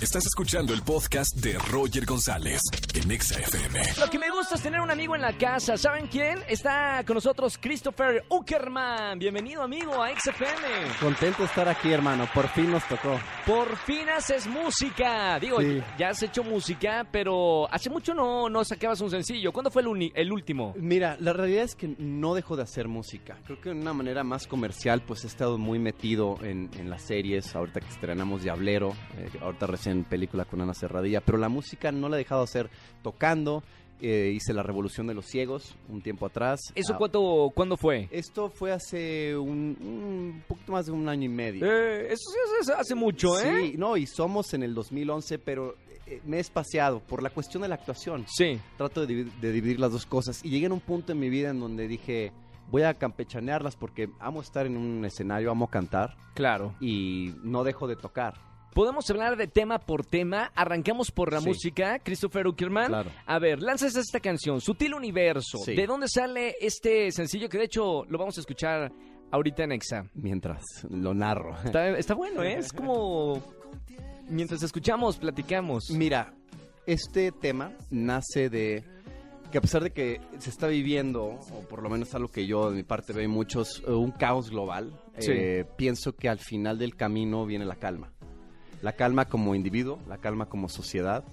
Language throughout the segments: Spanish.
Estás escuchando el podcast de Roger González en Exa FM. Lo que me gusta es tener un amigo en la casa. ¿Saben quién? Está con nosotros Christopher Uckerman. Bienvenido, amigo, a XFM. Contento de estar aquí, hermano. Por fin nos tocó. Por fin haces música. Digo, Sí. ya has hecho música, pero hace mucho no, no sacabas un sencillo. ¿Cuándo fue el, uni- el último? Mira, la realidad es que no dejo de hacer música. Creo que de una manera más comercial, pues he estado muy metido en, en las series. Ahorita que estrenamos Diablero, eh, ahorita recién película con Ana Serradilla. Pero la música no la he dejado de hacer tocando. Eh, hice La Revolución de los Ciegos un tiempo atrás. ¿Eso Ah, cuánto, cuándo fue? Esto fue hace un, un poquito más de un año y medio. Eh, eso sí hace, hace mucho, ¿eh? Sí, no, y somos en el 2011, pero eh, me he espaciado por la cuestión de la actuación. Sí. trato de dividir las dos cosas. Y llegué a un punto en mi vida en donde dije, voy a campechanearlas porque amo estar en un escenario, amo cantar Claro. y no dejo de tocar. Podemos hablar de tema por tema. Arrancamos por la Sí. música, Christopher Uckerman. Claro. A ver, lanzas esta canción, Sutil Universo. Sí. ¿De dónde sale este sencillo que de hecho lo vamos a escuchar ahorita en Exa? Mientras lo narro. Está, está bueno, ¿eh? Es como... Mientras escuchamos, platicamos. Mira, este tema nace de que a pesar de que se está viviendo, o por lo menos algo que yo de mi parte veo muchos, eh, un caos global, Sí. eh, pienso que al final del camino viene la calma. La calma como individuo, la calma como sociedad.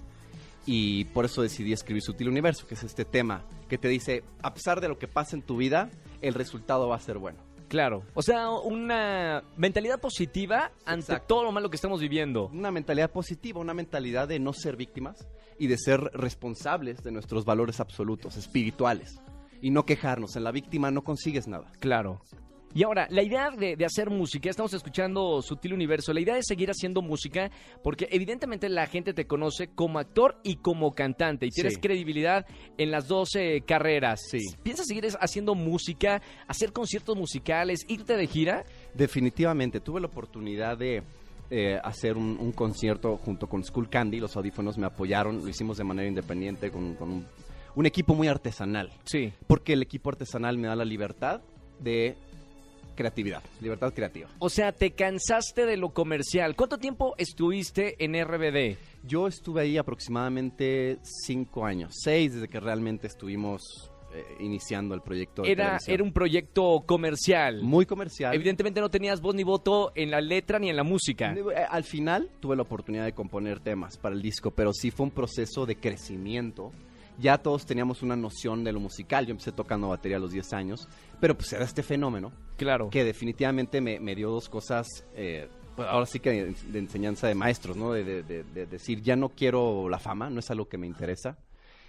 Y por eso decidí escribir Sutil Universo, que es este tema que te dice, a pesar de lo que pasa en tu vida, el resultado va a ser bueno. Claro. O sea, una mentalidad positiva ante Exacto. todo lo malo que estamos viviendo. Una mentalidad positiva, una mentalidad de no ser víctimas y de ser responsables de nuestros valores absolutos, espirituales. Y no quejarnos. En la víctima no consigues nada. Claro. Y ahora, la idea de, de hacer música, estamos escuchando Sutil Universo, la idea de seguir haciendo música, porque evidentemente la gente te conoce como actor y como cantante, y tienes Sí. credibilidad en las dos eh, carreras. Sí. ¿Piensas seguir es- haciendo música, hacer conciertos musicales, irte de gira? Definitivamente. Tuve la oportunidad de eh, hacer un, un concierto junto con School Candy. Los audífonos me apoyaron. Lo hicimos de manera independiente con, con un, un equipo muy artesanal. Sí. Porque el equipo artesanal me da la libertad de creatividad. Libertad creativa. O sea, te cansaste de lo comercial. ¿Cuánto tiempo estuviste en RBD? Yo estuve ahí aproximadamente cinco años, seis desde que realmente estuvimos eh, iniciando el proyecto. de Era, televisión. era un proyecto comercial. muy comercial. Evidentemente no tenías voz ni voto en la letra ni en la música. Eh, Al final tuve la oportunidad de componer temas para el disco, pero sí fue un proceso de crecimiento. Ya todos teníamos una noción de lo musical. Yo empecé tocando batería a los 10 años, pero pues era este fenómeno Claro. que definitivamente me, me dio dos cosas, eh, pues, ahora sí que de, de enseñanza de maestros, ¿no? De, de- de- de decir, ya no quiero la fama, no es algo que me interesa,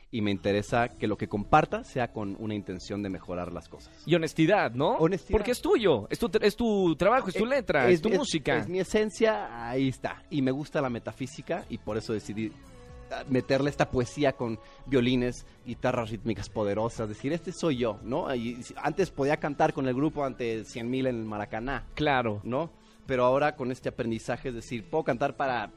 y me interesa que lo que comparta sea con una intención de mejorar las cosas. Y honestidad, ¿no? Honestidad. Porque es tuyo, es tu, es tu trabajo, es tu letra, es, tu música. Es mi esencia, ahí está. Y me gusta la metafísica y por eso decidí meterle esta poesía con violines, guitarras rítmicas poderosas, decir, este soy yo, ¿no? Y antes podía cantar con el grupo ante 100 mil en el Maracaná, Claro. ¿no? Pero ahora con este aprendizaje es decir, puedo cantar para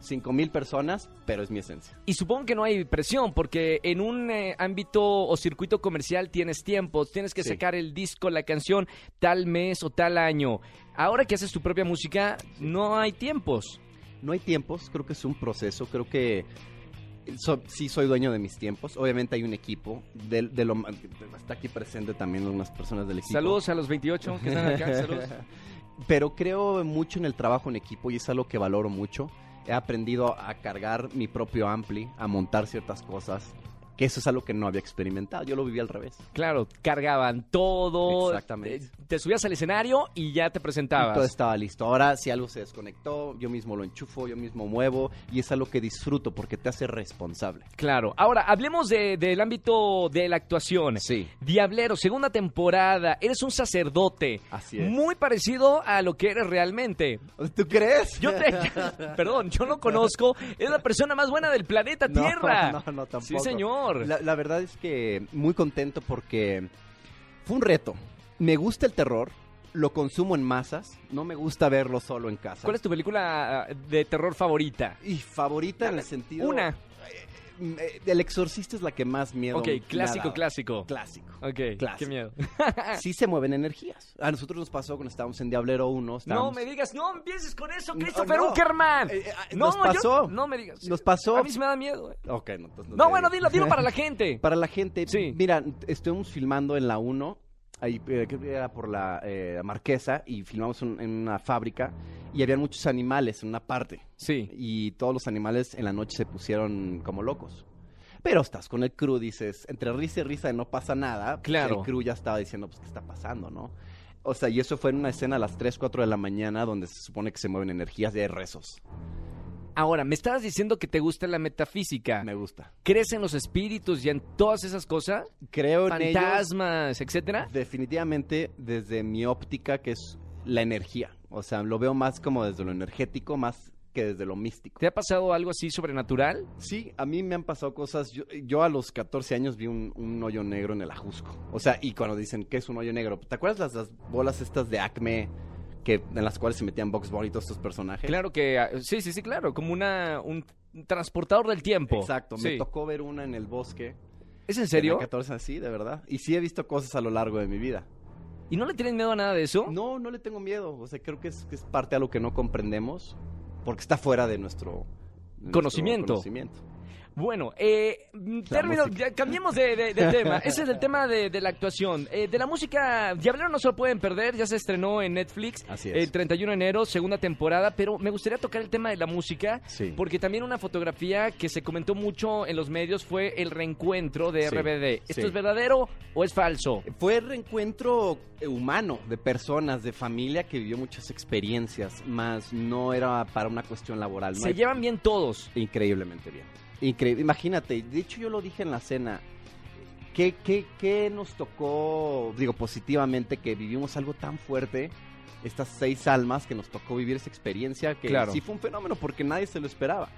5 mil personas, pero es mi esencia. Y supongo que no hay presión, porque en un eh, ámbito o circuito comercial tienes tiempos, tienes que Sí. sacar el disco, la canción, tal mes o tal año. Ahora que haces tu propia música, no hay tiempos. No hay tiempos, creo que es un proceso, creo que so- sí soy dueño de mis tiempos. Obviamente hay un equipo, de, de lo, está aquí presente también unas personas del equipo. Saludos a los 28 que están acá, saludos. Pero creo mucho en el trabajo en equipo y es algo que valoro mucho. He aprendido a cargar mi propio ampli, a montar ciertas cosas, que eso es algo que no había experimentado. Yo lo viví al revés. Claro, cargaban todo. Exactamente. eh, Te subías al escenario y ya te Y presentabas. todo estaba listo. Ahora, si algo se desconectó, yo mismo lo enchufo, yo mismo muevo y es algo que disfruto porque te hace responsable. Claro. Ahora, hablemos de- del ámbito de la actuación. Sí. Diablero, segunda temporada. Eres un sacerdote. Así es. Muy parecido a lo que eres realmente. ¿Tú crees? Yo te. Perdón, yo lo conozco. Es la persona más buena del planeta No, Tierra. no, no, tampoco. Sí, señor. La, la verdad es que muy contento porque fue un reto. Me gusta el terror, lo consumo en masas. No me gusta verlo solo en casa. ¿Cuál es tu película ah, de terror favorita? Y favorita en el sentido... Una. Eh, El Exorcista es la que más miedo Ok, clásico, clásico. Clásico. Ok, Clásico. qué miedo. Sí se mueven energías. A nosotros nos pasó cuando estábamos en Diablero 1. No me digas, no empieces con eso, Christopher no. Uckerman. Eh, eh, ah, no, nos yo- pasó. no me digas. Nos pasó. A mí sí me da miedo. eh. Ok, no, No, bueno, digo. dilo, dilo para la gente. Para la gente, Sí. mira, estuvimos filmando en la 1, ahí eh, era por la eh, Marquesa, y filmamos un- en una fábrica, y había muchos animales en una parte, Sí. y todos los animales en la noche se pusieron como locos. Pero estás con el crew, dices, entre risa y risa de no pasa nada, pues, Claro. el crew ya estaba diciendo, pues, ¿qué está pasando, no? O sea, y eso fue en una escena a las 3, 4 de la mañana, donde se supone que se mueven energías y hay rezos. Ahora, me estabas diciendo que te gusta la metafísica. Me gusta. ¿Crees en los espíritus y en todas esas cosas? Creo en ellos. Fantasmas, etcétera. Definitivamente desde mi óptica, que es la energía. O sea, lo veo más como desde lo energético, más que desde lo místico. ¿Te ha pasado algo así sobrenatural? Sí, a mí me han pasado cosas. Yo, yo a los 14 años vi un, un hoyo negro en el Ajusco. O sea, y cuando dicen, ¿qué es un hoyo negro? ¿Te acuerdas las, las bolas estas de Acme que, en las cuales se metían Box Bunny y todos estos personajes? Claro que, ah, sí, sí, sí, claro, como una, un transportador del tiempo. Exacto, Sí. me tocó ver una en el bosque. ¿Es en serio? Tenía 14, sí, de verdad. Y sí he visto cosas a lo largo de mi vida. ¿Y no le tienen miedo a nada de eso? No, no le tengo miedo. O sea, creo que es, que es parte de algo que no comprendemos porque está fuera de nuestro de nuestro Conocimiento. Bueno, eh, término, ya cambiemos de, de- de tema. Ese es el tema de, de la actuación. Eh, de la música, Diablero no se lo pueden perder, ya se estrenó en Netflix Así es. el 31 de enero, segunda temporada, pero me gustaría tocar el tema de la música. Sí. Porque también una fotografía que se comentó mucho en los medios fue el reencuentro de Sí, RBD. ¿Esto sí. es verdadero o es falso? Fue el reencuentro eh, humano de personas, de familia que vivió muchas experiencias, más no era para una cuestión laboral. No Se hay- llevan bien todos. increíblemente bien. Increíble. Imagínate, de hecho yo lo dije en la cena. ¿Qué, qué, qué nos tocó, digo, positivamente, que vivimos algo tan fuerte? Estas seis almas que nos tocó vivir esa experiencia, que Claro. sí fue un fenómeno porque nadie se lo esperaba.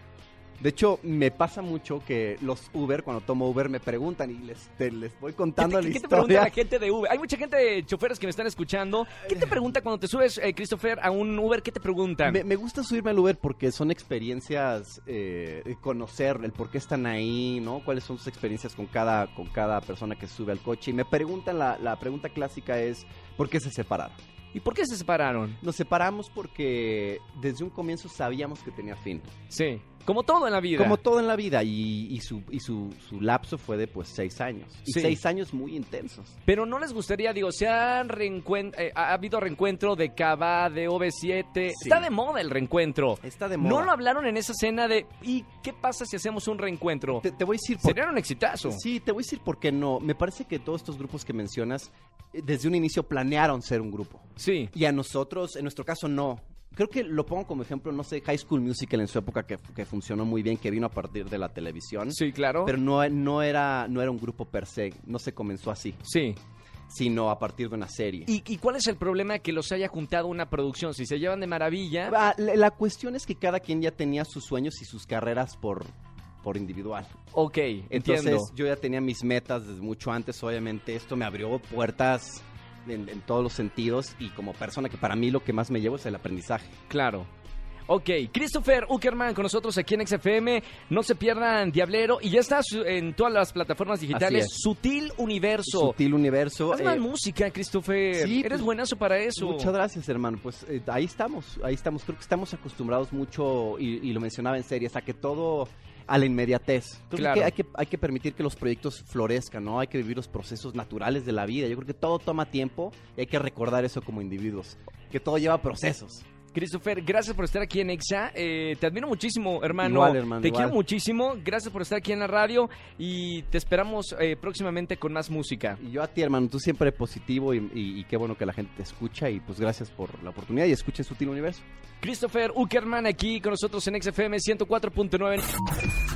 De hecho, me pasa mucho que los Uber, cuando tomo Uber, me preguntan y les, te- les voy ¿Qué contando te, la qué te pregunta la gente de Uber? Hay mucha gente de choferes que me están escuchando. ¿Qué te pregunta cuando te subes, eh, Christopher, a un Uber? ¿Qué te preguntan? Me, me gusta subirme al Uber porque son experiencias, eh, conocer el por qué están ahí, ¿no? Cuáles son sus experiencias con cada, con cada persona que sube al coche. Y me preguntan, la, la pregunta clásica es, ¿por qué se separaron? ¿Y por qué se separaron? Nos separamos porque desde un comienzo sabíamos que tenía fin. Sí. Como todo en la vida. Como todo en la vida. Y, y su, y su, su lapso fue de pues seis años. Y Sí. seis años muy intensos. Pero no les gustaría, digo, se han eh, ha habido reencuentro de Cava, de OV7. Sí. Está de moda el reencuentro. Está de moda. No lo hablaron en esa escena de ¿y qué pasa si hacemos un reencuentro? Te, te voy a decir por Sería un exitazo. Sí, te voy a decir por qué no. Me parece que todos estos grupos que mencionas, eh, desde un inicio planearon ser un grupo. Sí. Y a nosotros, en nuestro caso, no. Creo que lo pongo como ejemplo, no sé, High School Musical en su época que, que funcionó muy bien, que vino a partir de la televisión. Sí, claro. Pero no, no, era, no era un grupo per se, no se comenzó así, Sí. sino a partir de una serie. ¿Y, y cuál es el problema que los haya juntado una producción? Si se llevan de maravilla. Ah, la, la cuestión es que cada quien ya tenía sus sueños y sus carreras por, por individual. Ok, Entonces entiendo. yo ya tenía mis metas desde mucho antes, obviamente esto me abrió puertas en, en todos los sentidos y como persona que para mí lo que más me llevo es el aprendizaje. Claro. Ok, Christopher Uckerman con nosotros aquí en XFM. No se pierdan Diablero. Y ya está su- en todas las plataformas digitales. Sutil Universo. Sutil universo. Haz más eh, música, Christopher. sí, Eres pues, buenazo para eso. Muchas gracias, hermano. Pues eh, ahí estamos, ahí estamos. Creo que estamos acostumbrados mucho, y, y lo mencionaba en series, a que todo a la inmediatez. Creo Claro. que hay, que hay que permitir que los proyectos florezcan, ¿no? Hay que vivir los procesos naturales de la vida. Yo creo que todo toma tiempo y hay que recordar eso como individuos, que todo lleva procesos. Christopher, gracias por estar aquí en EXA. Eh, te admiro muchísimo, hermano. Igual, hermano, Te igual. quiero muchísimo. Gracias por estar aquí en la radio. Y te esperamos eh, próximamente con más música. Y yo a ti, hermano, tú siempre positivo y, y- y qué bueno que la gente te escucha y pues gracias por la oportunidad y escuchen Sutil Universo. Christopher Uckerman aquí con nosotros en XFM 104.9.